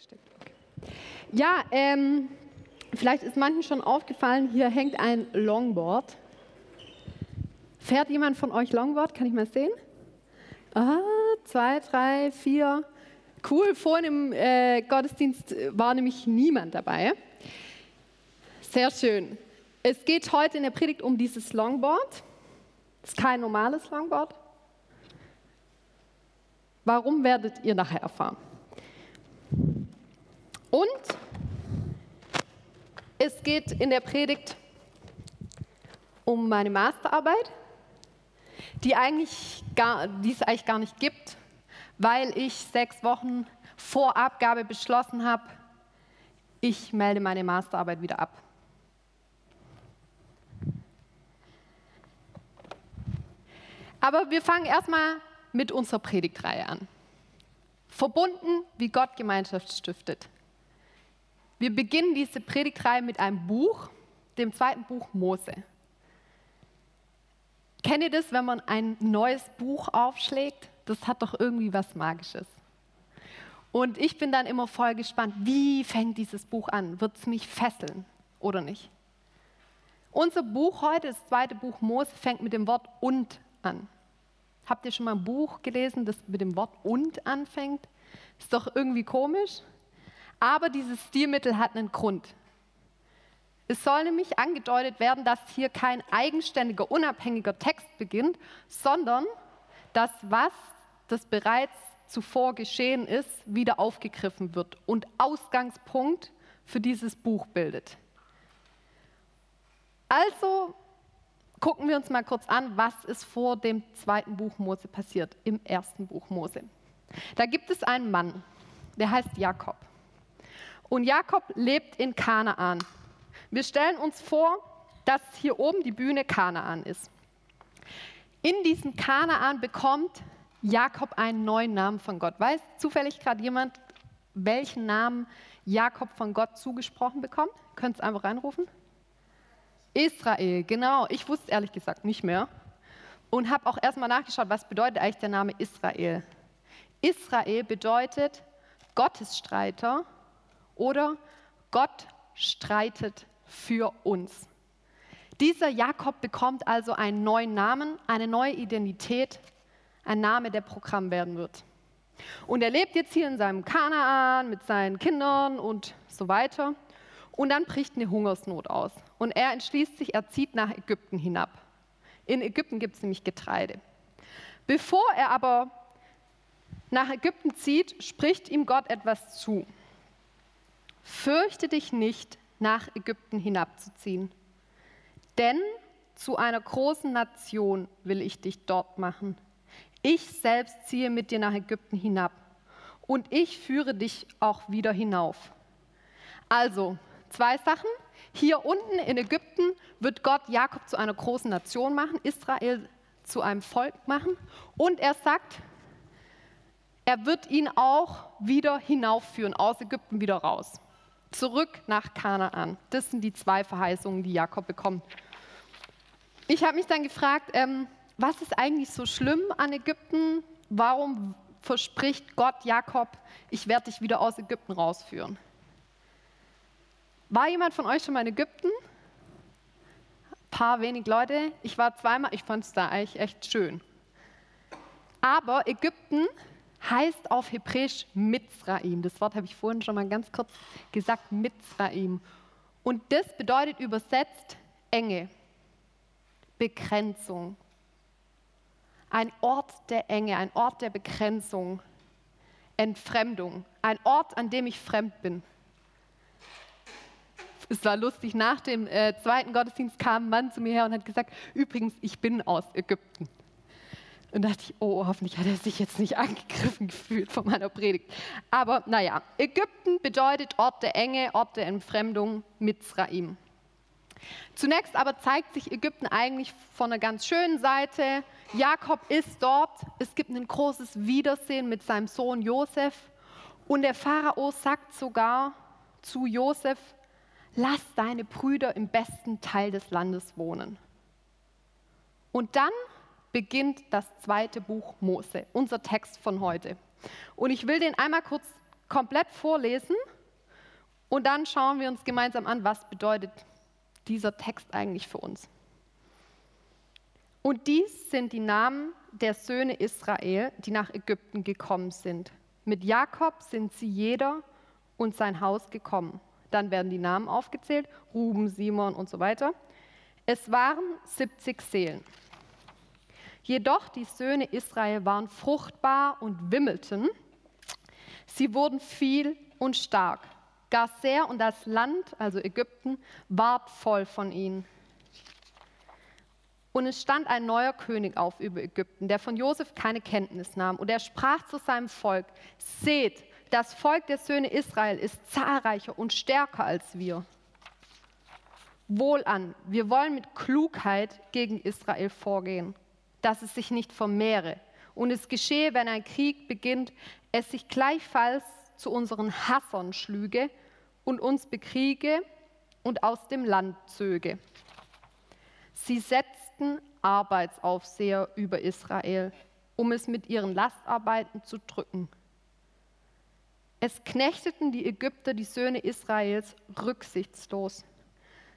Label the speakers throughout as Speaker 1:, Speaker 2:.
Speaker 1: gesteckt. Okay. Ja, ähm, vielleicht ist manchen schon aufgefallen, hier hängt ein Longboard. Fährt jemand von euch Longboard? Kann ich mal sehen? Ah, zwei, drei, vier. Cool, vorhin im äh, Gottesdienst war nämlich niemand dabei. Sehr schön. Es geht heute in der Predigt um dieses Longboard. Das ist kein normales Longboard. Warum werdet ihr nachher erfahren? Und es geht in der Predigt um meine Masterarbeit, die, eigentlich gar, die es eigentlich gar nicht gibt, weil ich sechs Wochen vor Abgabe beschlossen habe, ich melde meine Masterarbeit wieder ab. Aber wir fangen erstmal mit unserer Predigtreihe an. Verbunden, wie Gott Gemeinschaft stiftet. Wir beginnen diese Predigtreihe mit einem Buch, dem zweiten Buch Mose. Kennt ihr das, wenn man ein neues Buch aufschlägt? Das hat doch irgendwie was Magisches. Und ich bin dann immer voll gespannt, wie fängt dieses Buch an? Wird es mich fesseln oder nicht? Unser Buch heute, das zweite Buch Mose, fängt mit dem Wort und an. Habt ihr schon mal ein Buch gelesen, das mit dem Wort und anfängt? Ist doch irgendwie komisch. Aber dieses Stilmittel hat einen Grund. Es soll nämlich angedeutet werden, dass hier kein eigenständiger, unabhängiger Text beginnt, sondern dass was, das bereits zuvor geschehen ist, wieder aufgegriffen wird und Ausgangspunkt für dieses Buch bildet. Also gucken wir uns mal kurz an, was ist vor dem zweiten Buch Mose passiert, im ersten Buch Mose. Da gibt es einen Mann, der heißt Jakob. Und Jakob lebt in Kanaan. Wir stellen uns vor, dass hier oben die Bühne Kanaan ist. In diesem Kanaan bekommt Jakob einen neuen Namen von Gott. Weiß zufällig gerade jemand, welchen Namen Jakob von Gott zugesprochen bekommt? Könnt es einfach reinrufen? Israel, genau. Ich wusste ehrlich gesagt nicht mehr. Und habe auch erstmal nachgeschaut, was bedeutet eigentlich der Name Israel. Israel bedeutet Gottesstreiter oder Gott streitet für uns. Dieser Jakob bekommt also einen neuen Namen, eine neue Identität, ein Name, der Programm werden wird. Und er lebt jetzt hier in seinem Kanaan mit seinen Kindern und so weiter. Und dann bricht eine Hungersnot aus. Und er entschließt sich, er zieht nach Ägypten hinab. In Ägypten gibt es nämlich Getreide. Bevor er aber nach Ägypten zieht, spricht ihm Gott etwas zu. Fürchte dich nicht, nach Ägypten hinabzuziehen, denn zu einer großen Nation will ich dich dort machen. Ich selbst ziehe mit dir nach Ägypten hinab und ich führe dich auch wieder hinauf. Also, Zwei Sachen. Hier unten in Ägypten wird Gott Jakob zu einer großen Nation machen, Israel zu einem Volk machen. Und er sagt, er wird ihn auch wieder hinaufführen, aus Ägypten wieder raus. Zurück nach Kanaan. Das sind die zwei Verheißungen, die Jakob bekommt. Ich habe mich dann gefragt, ähm, was ist eigentlich so schlimm an Ägypten? Warum verspricht Gott Jakob, ich werde dich wieder aus Ägypten rausführen? War jemand von euch schon mal in Ägypten? Ein paar wenig Leute. Ich war zweimal, ich fand es da eigentlich echt schön. Aber Ägypten heißt auf Hebräisch Mitzraim. Das Wort habe ich vorhin schon mal ganz kurz gesagt, Mitzraim. Und das bedeutet übersetzt Enge, Begrenzung. Ein Ort der Enge, ein Ort der Begrenzung, Entfremdung, ein Ort, an dem ich fremd bin. Es war lustig, nach dem äh, zweiten Gottesdienst kam ein Mann zu mir her und hat gesagt, übrigens, ich bin aus Ägypten. Und dachte ich, oh, hoffentlich hat er sich jetzt nicht angegriffen gefühlt von meiner Predigt. Aber naja, Ägypten bedeutet Ort der Enge, Ort der Entfremdung, Mitzraim. Zunächst aber zeigt sich Ägypten eigentlich von einer ganz schönen Seite. Jakob ist dort. Es gibt ein großes Wiedersehen mit seinem Sohn Josef. Und der Pharao sagt sogar zu Josef, lass deine Brüder im besten Teil des Landes wohnen. Und dann beginnt das zweite Buch Mose, unser Text von heute. Und ich will den einmal kurz komplett vorlesen und dann schauen wir uns gemeinsam an, was bedeutet dieser Text eigentlich für uns. Und dies sind die Namen der Söhne Israel, die nach Ägypten gekommen sind. Mit Jakob sind sie jeder und sein Haus gekommen. Dann werden die Namen aufgezählt, Ruben, Simon und so weiter. Es waren 70 Seelen. Jedoch die Söhne Israel waren fruchtbar und wimmelten. Sie wurden viel und stark. Gar sehr und das Land, also Ägypten, ward voll von ihnen. Und es stand ein neuer König auf über Ägypten, der von Josef keine Kenntnis nahm. Und er sprach zu seinem Volk: Seht, das Volk der Söhne Israel ist zahlreicher und stärker als wir. Wohlan, wir wollen mit Klugheit gegen Israel vorgehen, dass es sich nicht vermehre. Und es geschehe, wenn ein Krieg beginnt, es sich gleichfalls zu unseren Hassern schlüge und uns bekriege und aus dem Land zöge. Sie setzten Arbeitsaufseher über Israel, um es mit ihren Lastarbeiten zu drücken. Es knechteten die Ägypter die Söhne Israels rücksichtslos.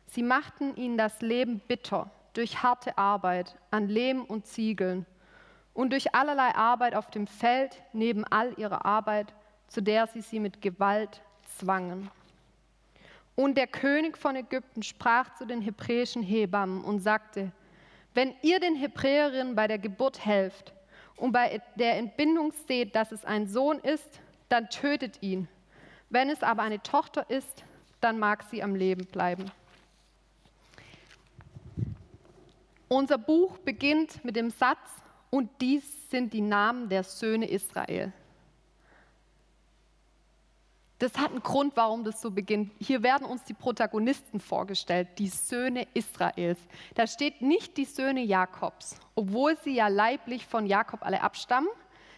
Speaker 1: Sie machten ihnen das Leben bitter durch harte Arbeit an Lehm und Ziegeln und durch allerlei Arbeit auf dem Feld neben all ihrer Arbeit, zu der sie sie mit Gewalt zwangen. Und der König von Ägypten sprach zu den hebräischen Hebammen und sagte, wenn ihr den Hebräerinnen bei der Geburt helft und bei der Entbindung seht, dass es ein Sohn ist, dann tötet ihn. Wenn es aber eine Tochter ist, dann mag sie am Leben bleiben. Unser Buch beginnt mit dem Satz, und dies sind die Namen der Söhne Israel. Das hat einen Grund, warum das so beginnt. Hier werden uns die Protagonisten vorgestellt, die Söhne Israels. Da steht nicht die Söhne Jakobs, obwohl sie ja leiblich von Jakob alle abstammen.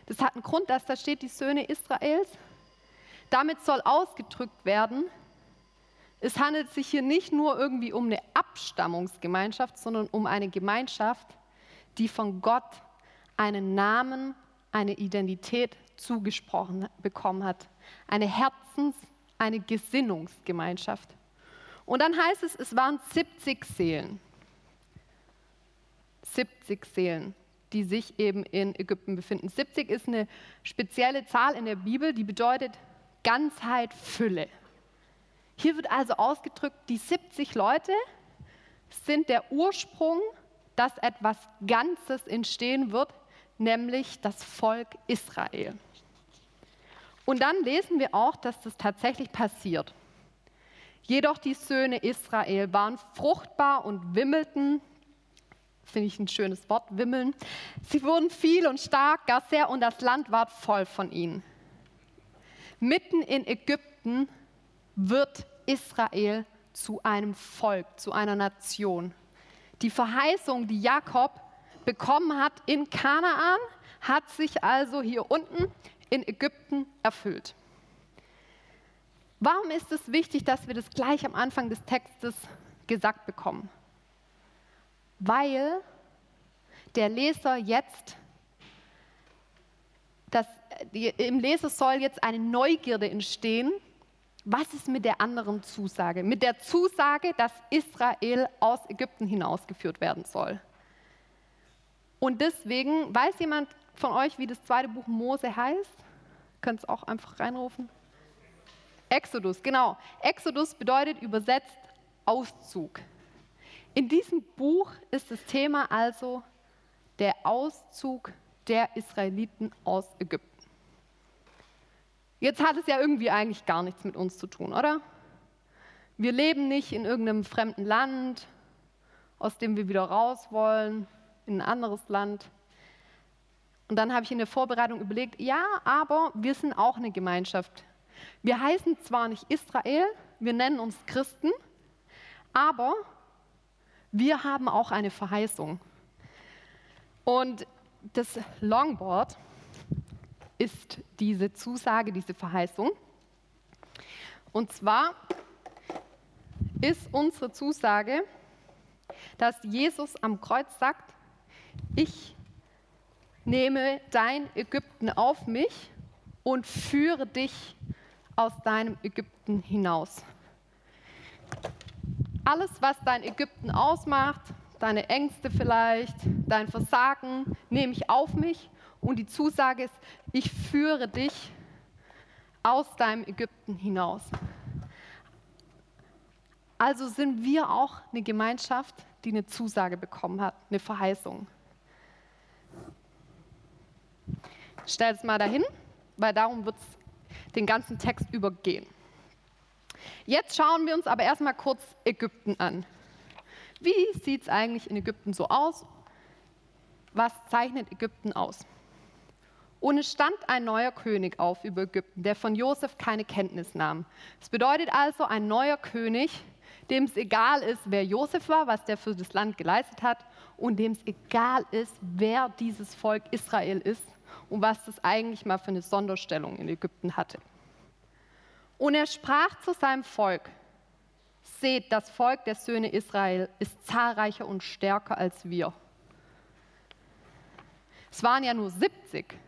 Speaker 1: Das hat einen Grund, dass da steht die Söhne Israels. Damit soll ausgedrückt werden, es handelt sich hier nicht nur irgendwie um eine Abstammungsgemeinschaft, sondern um eine Gemeinschaft, die von Gott einen Namen, eine Identität zugesprochen bekommen hat. Eine Herzens-, eine Gesinnungsgemeinschaft. Und dann heißt es, es waren 70 Seelen. 70 Seelen, die sich eben in Ägypten befinden. 70 ist eine spezielle Zahl in der Bibel, die bedeutet Ganzheit, Fülle. Hier wird also ausgedrückt, die 70 Leute sind der Ursprung, dass etwas Ganzes entstehen wird, nämlich das Volk Israel. Und dann lesen wir auch, dass das tatsächlich passiert. Jedoch die Söhne Israel waren fruchtbar und wimmelten, finde ich ein schönes Wort, wimmeln. Sie wurden viel und stark, gar sehr, und das Land war voll von ihnen. Mitten in Ägypten wird Israel zu einem Volk, zu einer Nation. Die Verheißung, die Jakob bekommen hat in Kanaan, hat sich also hier unten in Ägypten erfüllt. Warum ist es wichtig, dass wir das gleich am Anfang des Textes gesagt bekommen? Weil der Leser jetzt, das, im Leser soll jetzt eine Neugierde entstehen, was ist mit der anderen Zusage? Mit der Zusage, dass Israel aus Ägypten hinausgeführt werden soll. Und deswegen, weiß jemand von euch, wie das zweite Buch Mose heißt? Könnt es auch einfach reinrufen? Exodus, genau. Exodus bedeutet übersetzt Auszug. In diesem Buch ist das Thema also der Auszug der Israeliten aus Ägypten. Jetzt hat es ja irgendwie eigentlich gar nichts mit uns zu tun, oder? Wir leben nicht in irgendeinem fremden Land, aus dem wir wieder raus wollen, in ein anderes Land. Und dann habe ich in der Vorbereitung überlegt, ja, aber wir sind auch eine Gemeinschaft. Wir heißen zwar nicht Israel, wir nennen uns Christen, aber wir haben auch eine Verheißung. Und das Longboard ist diese Zusage, diese Verheißung. Und zwar ist unsere Zusage, dass Jesus am Kreuz sagt, ich nehme dein Ägypten auf mich und führe dich aus deinem Ägypten hinaus. Alles, was dein Ägypten ausmacht, deine Ängste vielleicht, dein Versagen, nehme ich auf mich und die Zusage ist, ich führe dich aus deinem Ägypten hinaus. Also sind wir auch eine Gemeinschaft, die eine Zusage bekommen hat, eine Verheißung. Stell es mal dahin, weil darum wird es den ganzen Text übergehen. Jetzt schauen wir uns aber erstmal kurz Ägypten an. Wie sieht es eigentlich in Ägypten so aus? Was zeichnet Ägypten aus? Und es stand ein neuer König auf über Ägypten, der von Josef keine Kenntnis nahm. Das bedeutet also ein neuer König, dem es egal ist, wer Josef war, was der für das Land geleistet hat, und dem es egal ist, wer dieses Volk Israel ist und was das eigentlich mal für eine Sonderstellung in Ägypten hatte. Und er sprach zu seinem Volk, seht, das Volk der Söhne Israel ist zahlreicher und stärker als wir. Es waren ja nur 70.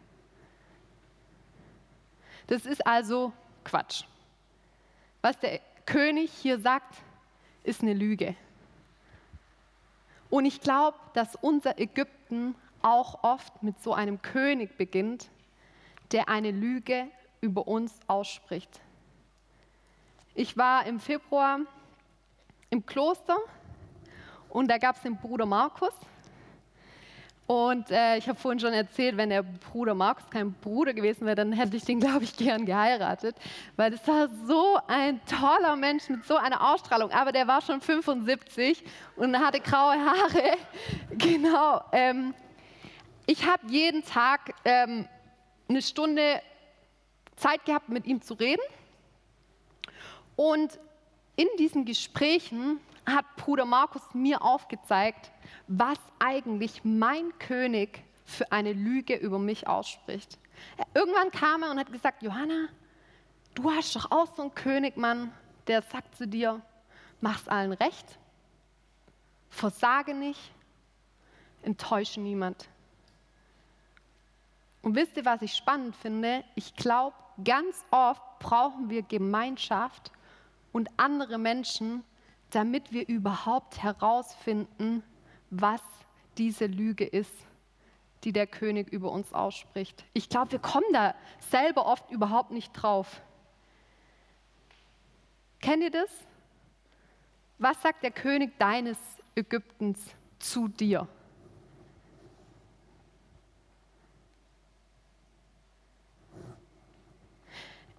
Speaker 1: Das ist also Quatsch. Was der König hier sagt, ist eine Lüge. Und ich glaube, dass unser Ägypten auch oft mit so einem König beginnt, der eine Lüge über uns ausspricht. Ich war im Februar im Kloster und da gab es den Bruder Markus. Und äh, ich habe vorhin schon erzählt, wenn der Bruder Markus kein Bruder gewesen wäre, dann hätte ich den, glaube ich, gern geheiratet, weil das war so ein toller Mensch mit so einer Ausstrahlung. Aber der war schon 75 und hatte graue Haare. genau. Ähm, ich habe jeden Tag ähm, eine Stunde Zeit gehabt, mit ihm zu reden. Und in diesen Gesprächen hat Bruder Markus mir aufgezeigt, was eigentlich mein König für eine Lüge über mich ausspricht. Irgendwann kam er und hat gesagt, Johanna, du hast doch auch so einen König, Mann, der sagt zu dir, mach's allen recht, versage nicht, enttäusche niemand. Und wisst ihr, was ich spannend finde? Ich glaube, ganz oft brauchen wir Gemeinschaft und andere Menschen, damit wir überhaupt herausfinden, was diese Lüge ist, die der König über uns ausspricht. Ich glaube, wir kommen da selber oft überhaupt nicht drauf. Kennt ihr das? Was sagt der König deines Ägyptens zu dir?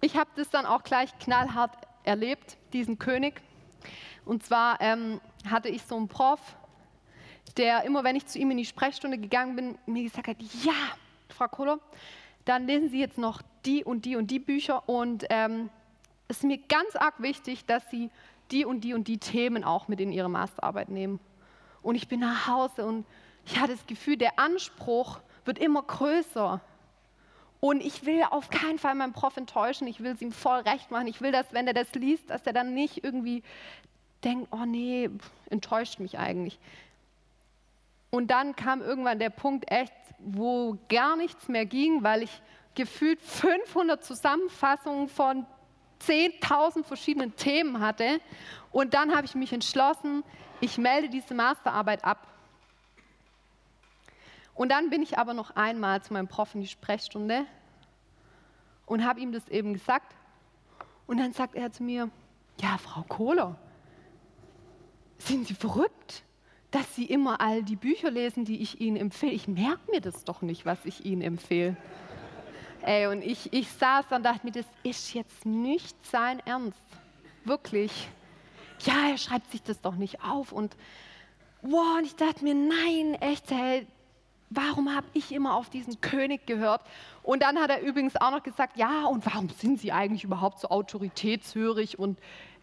Speaker 1: Ich habe das dann auch gleich knallhart erlebt, diesen König. Und zwar ähm, hatte ich so einen Prof, der immer, wenn ich zu ihm in die Sprechstunde gegangen bin, mir gesagt hat, ja, Frau Kohler, dann lesen Sie jetzt noch die und die und die Bücher und ähm, es ist mir ganz arg wichtig, dass Sie die und die und die Themen auch mit in Ihre Masterarbeit nehmen. Und ich bin nach Hause und ich hatte das Gefühl, der Anspruch wird immer größer. Und ich will auf keinen Fall meinen Prof enttäuschen. Ich will es ihm voll recht machen. Ich will, dass, wenn er das liest, dass er dann nicht irgendwie denkt, oh nee, enttäuscht mich eigentlich. Und dann kam irgendwann der Punkt echt, wo gar nichts mehr ging, weil ich gefühlt 500 Zusammenfassungen von 10.000 verschiedenen Themen hatte. Und dann habe ich mich entschlossen, ich melde diese Masterarbeit ab. Und dann bin ich aber noch einmal zu meinem Prof in die Sprechstunde und habe ihm das eben gesagt. Und dann sagt er zu mir, ja, Frau Kohler, sind Sie verrückt, dass Sie immer all die Bücher lesen, die ich Ihnen empfehle? Ich merke mir das doch nicht, was ich Ihnen empfehle. Ey, und ich, ich saß und dachte mir, das ist jetzt nicht sein Ernst. Wirklich. Ja, er schreibt sich das doch nicht auf. Und, wow, und ich dachte mir, nein, echt, hey, warum habe ich immer auf diesen König gehört? Und dann hat er übrigens auch noch gesagt, ja, und warum sind Sie eigentlich überhaupt so autoritätshörig und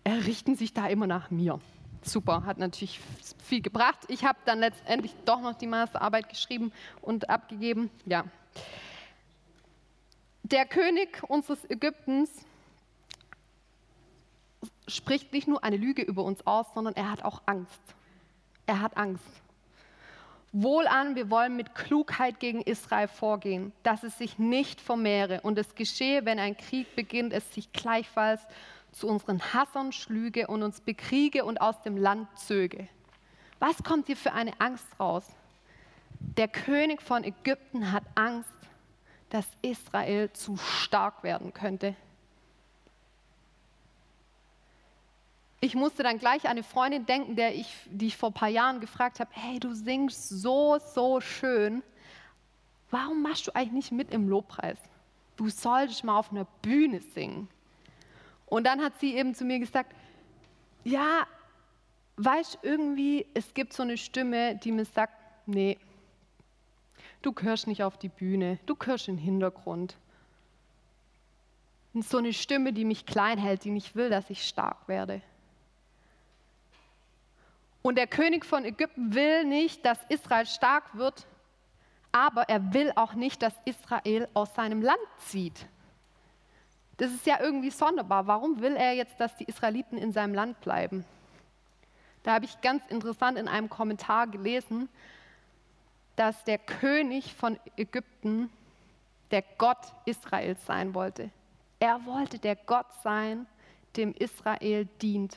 Speaker 1: richten sich da immer nach mir? Super, hat natürlich viel gebracht. Ich habe dann letztendlich doch noch die Masterarbeit geschrieben und abgegeben. Ja. Der König unseres Ägyptens spricht nicht nur eine Lüge über uns aus, sondern er hat auch Angst. Er hat Angst. Wohlan, wir wollen mit Klugheit gegen Israel vorgehen, dass es sich nicht vermehre und es geschehe, wenn ein Krieg beginnt, es sich gleichfalls zu unseren Hassern schlüge und uns bekriege und aus dem Land zöge. Was kommt hier für eine Angst raus? Der König von Ägypten hat Angst, dass Israel zu stark werden könnte. Ich musste dann gleich an eine Freundin denken, der ich, die ich vor ein paar Jahren gefragt habe, hey, du singst so, so schön. Warum machst du eigentlich nicht mit im Lobpreis? Du solltest mal auf einer Bühne singen. Und dann hat sie eben zu mir gesagt, ja, weißt irgendwie, es gibt so eine Stimme, die mir sagt, nee, du gehörst nicht auf die Bühne, du gehörst den Hintergrund. Und so eine Stimme, die mich klein hält, die nicht will, dass ich stark werde. Und der König von Ägypten will nicht, dass Israel stark wird, aber er will auch nicht, dass Israel aus seinem Land zieht. Das ist ja irgendwie sonderbar. Warum will er jetzt, dass die Israeliten in seinem Land bleiben? Da habe ich ganz interessant in einem Kommentar gelesen, dass der König von Ägypten der Gott Israels sein wollte. Er wollte der Gott sein, dem Israel dient.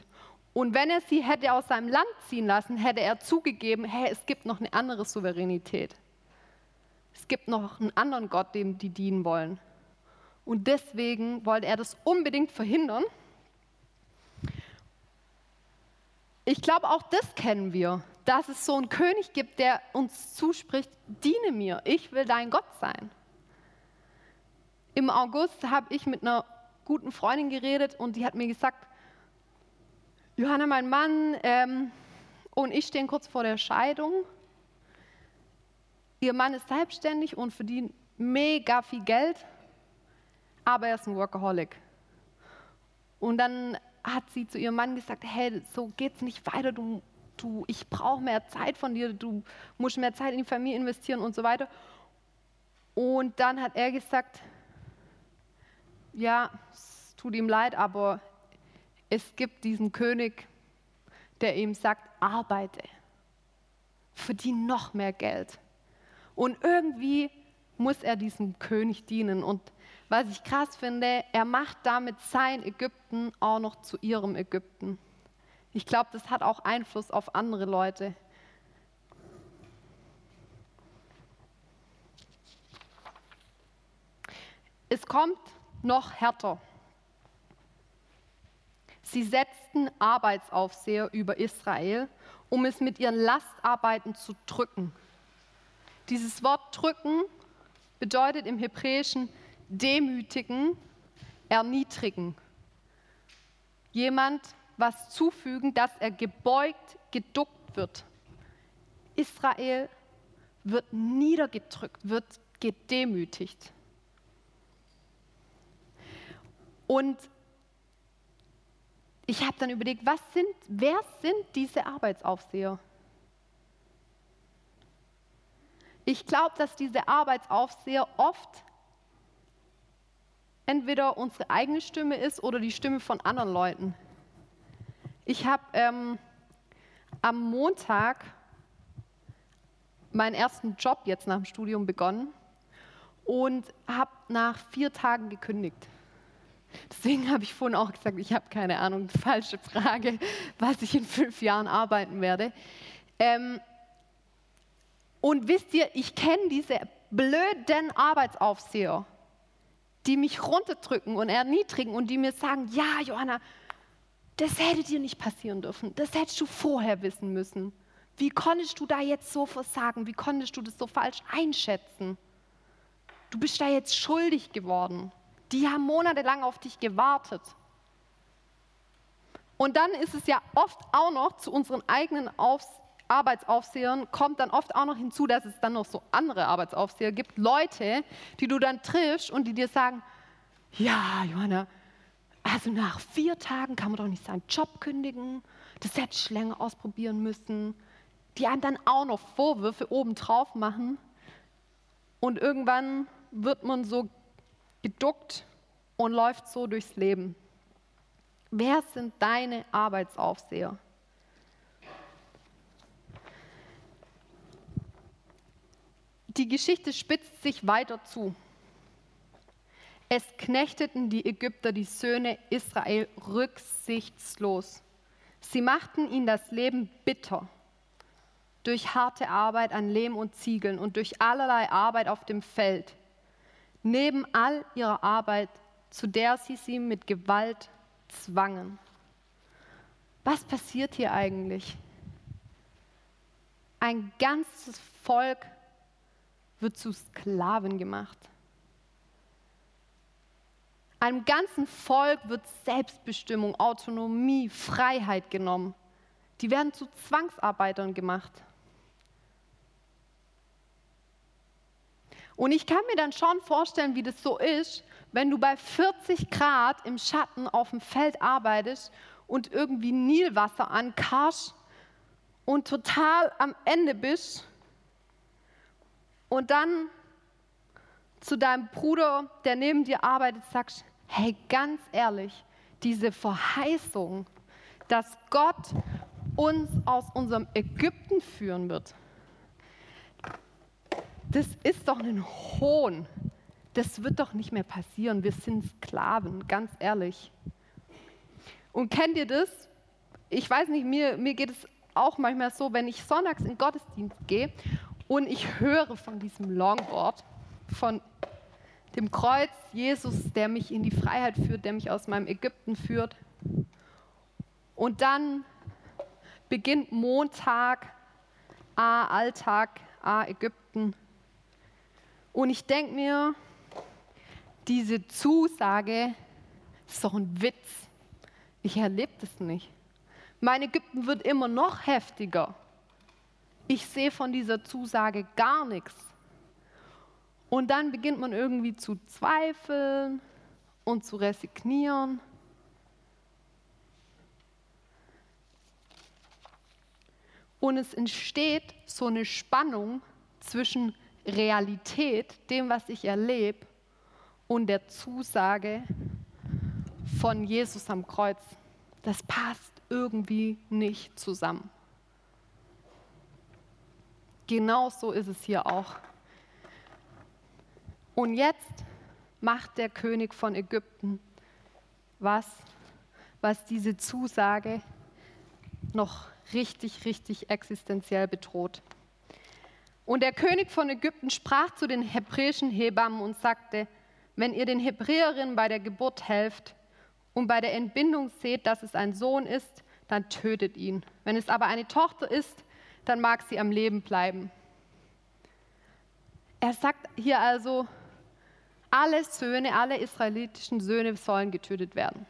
Speaker 1: Und wenn er sie hätte aus seinem Land ziehen lassen, hätte er zugegeben, hey, es gibt noch eine andere Souveränität. Es gibt noch einen anderen Gott, dem die dienen wollen. Und deswegen wollte er das unbedingt verhindern. Ich glaube, auch das kennen wir, dass es so einen König gibt, der uns zuspricht, diene mir, ich will dein Gott sein. Im August habe ich mit einer guten Freundin geredet und die hat mir gesagt, Johanna, mein Mann ähm, und ich stehen kurz vor der Scheidung. Ihr Mann ist selbstständig und verdient mega viel Geld aber er ist ein Workaholic. Und dann hat sie zu ihrem Mann gesagt, hey, so geht's nicht weiter, du, du, ich brauche mehr Zeit von dir, du musst mehr Zeit in die Familie investieren und so weiter. Und dann hat er gesagt, ja, es tut ihm leid, aber es gibt diesen König, der ihm sagt, arbeite, verdiene noch mehr Geld. Und irgendwie muss er diesem König dienen. Und was ich krass finde, er macht damit sein Ägypten auch noch zu ihrem Ägypten. Ich glaube, das hat auch Einfluss auf andere Leute. Es kommt noch härter. Sie setzten Arbeitsaufseher über Israel, um es mit ihren Lastarbeiten zu drücken. Dieses Wort drücken bedeutet im Hebräischen demütigen, erniedrigen. Jemand was zufügen, dass er gebeugt, geduckt wird. Israel wird niedergedrückt, wird gedemütigt. Und ich habe dann überlegt, was sind, wer sind diese Arbeitsaufseher? Ich glaube, dass diese Arbeitsaufseher oft entweder unsere eigene Stimme ist oder die Stimme von anderen Leuten. Ich habe ähm, am Montag meinen ersten Job jetzt nach dem Studium begonnen und habe nach vier Tagen gekündigt. Deswegen habe ich vorhin auch gesagt, ich habe keine Ahnung, falsche Frage, was ich in fünf Jahren arbeiten werde. Ähm, und wisst ihr, ich kenne diese blöden Arbeitsaufseher die mich runterdrücken und erniedrigen und die mir sagen, ja, Johanna, das hätte dir nicht passieren dürfen. Das hättest du vorher wissen müssen. Wie konntest du da jetzt so versagen? Wie konntest du das so falsch einschätzen? Du bist da jetzt schuldig geworden. Die haben monatelang auf dich gewartet. Und dann ist es ja oft auch noch zu unseren eigenen Aufs Arbeitsaufsehern kommt dann oft auch noch hinzu, dass es dann noch so andere Arbeitsaufseher gibt, Leute, die du dann triffst und die dir sagen, ja, Johanna, also nach vier Tagen kann man doch nicht seinen Job kündigen, das hätte ich länger ausprobieren müssen, die einem dann auch noch Vorwürfe obendrauf machen und irgendwann wird man so geduckt und läuft so durchs Leben. Wer sind deine Arbeitsaufseher? Die Geschichte spitzt sich weiter zu. Es knechteten die Ägypter die Söhne Israel rücksichtslos. Sie machten ihnen das Leben bitter durch harte Arbeit an Lehm und Ziegeln und durch allerlei Arbeit auf dem Feld. Neben all ihrer Arbeit, zu der sie sie mit Gewalt zwangen. Was passiert hier eigentlich? Ein ganzes Volk wird zu Sklaven gemacht. Einem ganzen Volk wird Selbstbestimmung, Autonomie, Freiheit genommen. Die werden zu Zwangsarbeitern gemacht. Und ich kann mir dann schon vorstellen, wie das so ist, wenn du bei 40 Grad im Schatten auf dem Feld arbeitest und irgendwie Nilwasser ankarst und total am Ende bist und dann zu deinem Bruder, der neben dir arbeitet, sagst, hey, ganz ehrlich, diese Verheißung, dass Gott uns aus unserem Ägypten führen wird, das ist doch ein Hohn. Das wird doch nicht mehr passieren. Wir sind Sklaven, ganz ehrlich. Und kennt ihr das? Ich weiß nicht, mir, mir geht es auch manchmal so, wenn ich sonntags in Gottesdienst gehe und ich höre von diesem Longboard, von dem Kreuz Jesus, der mich in die Freiheit führt, der mich aus meinem Ägypten führt. Und dann beginnt Montag, A, Alltag, A, Ägypten. Und ich denke mir, diese Zusage ist doch ein Witz. Ich erlebe das nicht. Mein Ägypten wird immer noch heftiger. Ich sehe von dieser Zusage gar nichts. Und dann beginnt man irgendwie zu zweifeln und zu resignieren. Und es entsteht so eine Spannung zwischen Realität, dem, was ich erlebe, und der Zusage von Jesus am Kreuz. Das passt irgendwie nicht zusammen. Genau so ist es hier auch. Und jetzt macht der König von Ägypten was, was diese Zusage noch richtig, richtig existenziell bedroht. Und der König von Ägypten sprach zu den hebräischen Hebammen und sagte, wenn ihr den Hebräerinnen bei der Geburt helft und bei der Entbindung seht, dass es ein Sohn ist, dann tötet ihn. Wenn es aber eine Tochter ist, dann mag sie am Leben bleiben. Er sagt hier also, alle Söhne, alle israelitischen Söhne sollen getötet werden.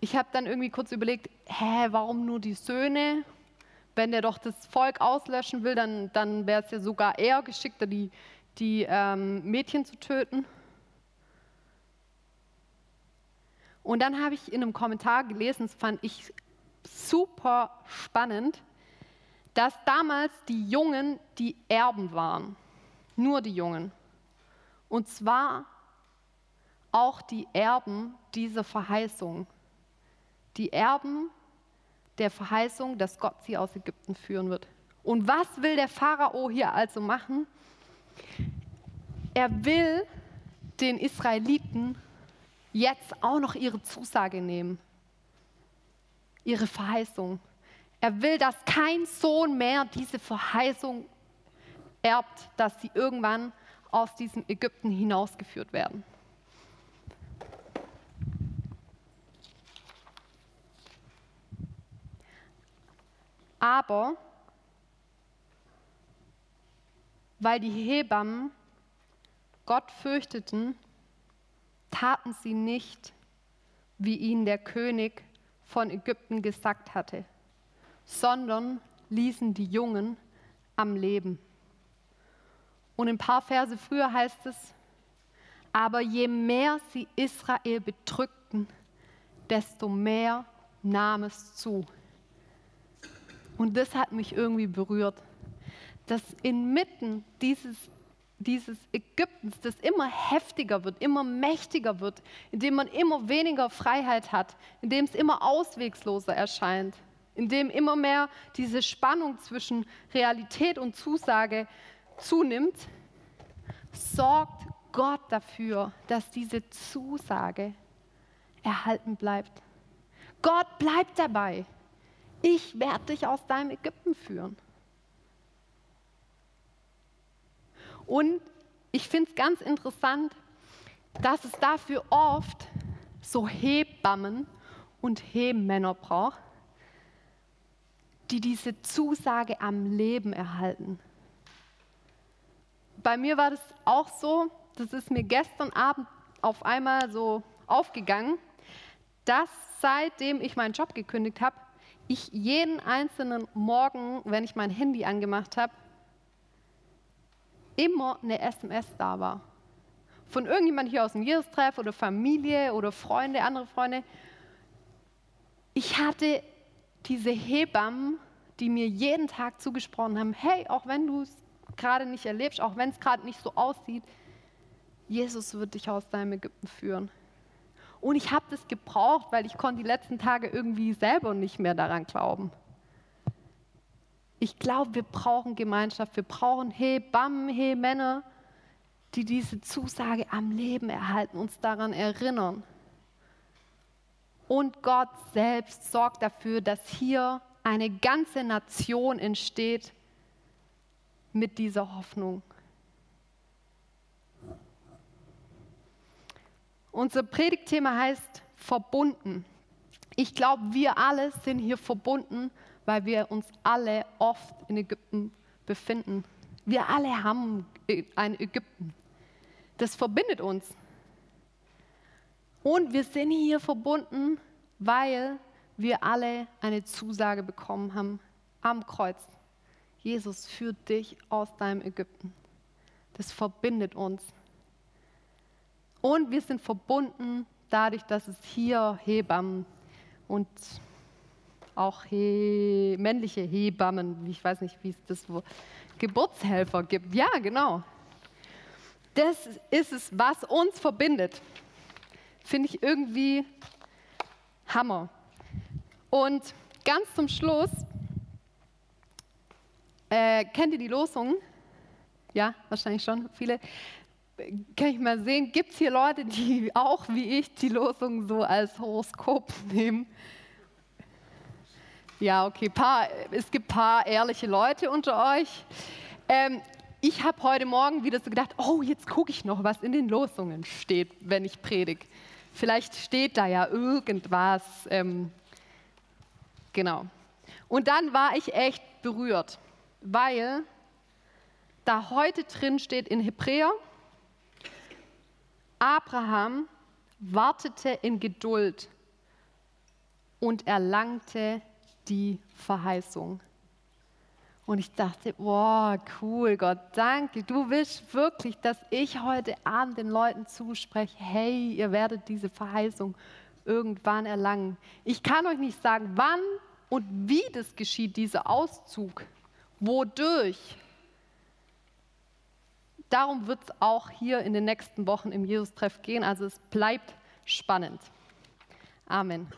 Speaker 1: Ich habe dann irgendwie kurz überlegt, hä, warum nur die Söhne? wenn der doch das Volk auslöschen will, dann, dann wäre es ja sogar eher geschickter, die, die ähm, Mädchen zu töten. Und dann habe ich in einem Kommentar gelesen, das fand ich super spannend, dass damals die Jungen die Erben waren. Nur die Jungen. Und zwar auch die Erben dieser Verheißung. Die Erben der Verheißung, dass Gott sie aus Ägypten führen wird. Und was will der Pharao hier also machen? Er will den Israeliten jetzt auch noch ihre Zusage nehmen, ihre Verheißung. Er will, dass kein Sohn mehr diese Verheißung erbt, dass sie irgendwann aus diesem Ägypten hinausgeführt werden. Aber weil die Hebammen Gott fürchteten, taten sie nicht, wie ihnen der König von Ägypten gesagt hatte, sondern ließen die Jungen am Leben. Und ein paar Verse früher heißt es, aber je mehr sie Israel bedrückten, desto mehr nahm es zu. Und das hat mich irgendwie berührt, dass inmitten dieses, dieses Ägyptens, das immer heftiger wird, immer mächtiger wird, in dem man immer weniger Freiheit hat, in dem es immer auswegsloser erscheint, in dem immer mehr diese Spannung zwischen Realität und Zusage zunimmt, sorgt Gott dafür, dass diese Zusage erhalten bleibt. Gott bleibt dabei. Ich werde dich aus deinem Ägypten führen. Und ich finde es ganz interessant, dass es dafür oft so Hebammen und Hebmänner braucht, die diese Zusage am Leben erhalten. Bei mir war das auch so, das ist mir gestern Abend auf einmal so aufgegangen, dass seitdem ich meinen Job gekündigt habe, ich jeden einzelnen Morgen, wenn ich mein Handy angemacht habe, immer eine SMS da war. Von irgendjemand hier aus dem Jesus-Treff oder Familie oder Freunde, andere Freunde. Ich hatte diese Hebammen, die mir jeden Tag zugesprochen haben, hey, auch wenn du es gerade nicht erlebst, auch wenn es gerade nicht so aussieht, Jesus wird dich aus deinem Ägypten führen. Und ich habe das gebraucht, weil ich konnte die letzten Tage irgendwie selber nicht mehr daran glauben. Ich glaube, wir brauchen Gemeinschaft, wir brauchen Hebammen, Männer, die diese Zusage am Leben erhalten, uns daran erinnern. Und Gott selbst sorgt dafür, dass hier eine ganze Nation entsteht mit dieser Hoffnung. Unser Predigtthema heißt verbunden. Ich glaube, wir alle sind hier verbunden, weil wir uns alle oft in Ägypten befinden. Wir alle haben ein Ägypten. Das verbindet uns. Und wir sind hier verbunden, weil wir alle eine Zusage bekommen haben am Kreuz. Jesus führt dich aus deinem Ägypten. Das verbindet uns. Und wir sind verbunden dadurch, dass es hier Hebammen und auch he männliche Hebammen, ich weiß nicht, wie es das wo, Geburtshelfer gibt. Ja, genau. Das ist es, was uns verbindet. Finde ich irgendwie Hammer. Und ganz zum Schluss, äh, kennt ihr die Losung? Ja, wahrscheinlich schon viele. Kann ich mal sehen, gibt es hier Leute, die auch wie ich die Losung so als Horoskop nehmen? Ja, okay, paar, es gibt ein paar ehrliche Leute unter euch. Ähm, ich habe heute Morgen wieder so gedacht, oh, jetzt gucke ich noch, was in den Losungen steht, wenn ich predige. Vielleicht steht da ja irgendwas. Ähm, genau. Und dann war ich echt berührt, weil da heute drin steht in Hebräer, Abraham wartete in Geduld und erlangte die Verheißung. Und ich dachte, wow, cool, Gott, danke. Du willst wirklich, dass ich heute Abend den Leuten zuspreche, hey, ihr werdet diese Verheißung irgendwann erlangen. Ich kann euch nicht sagen, wann und wie das geschieht, dieser Auszug, wodurch. Darum wird es auch hier in den nächsten Wochen im Jesus-Treff gehen. Also es bleibt spannend. Amen.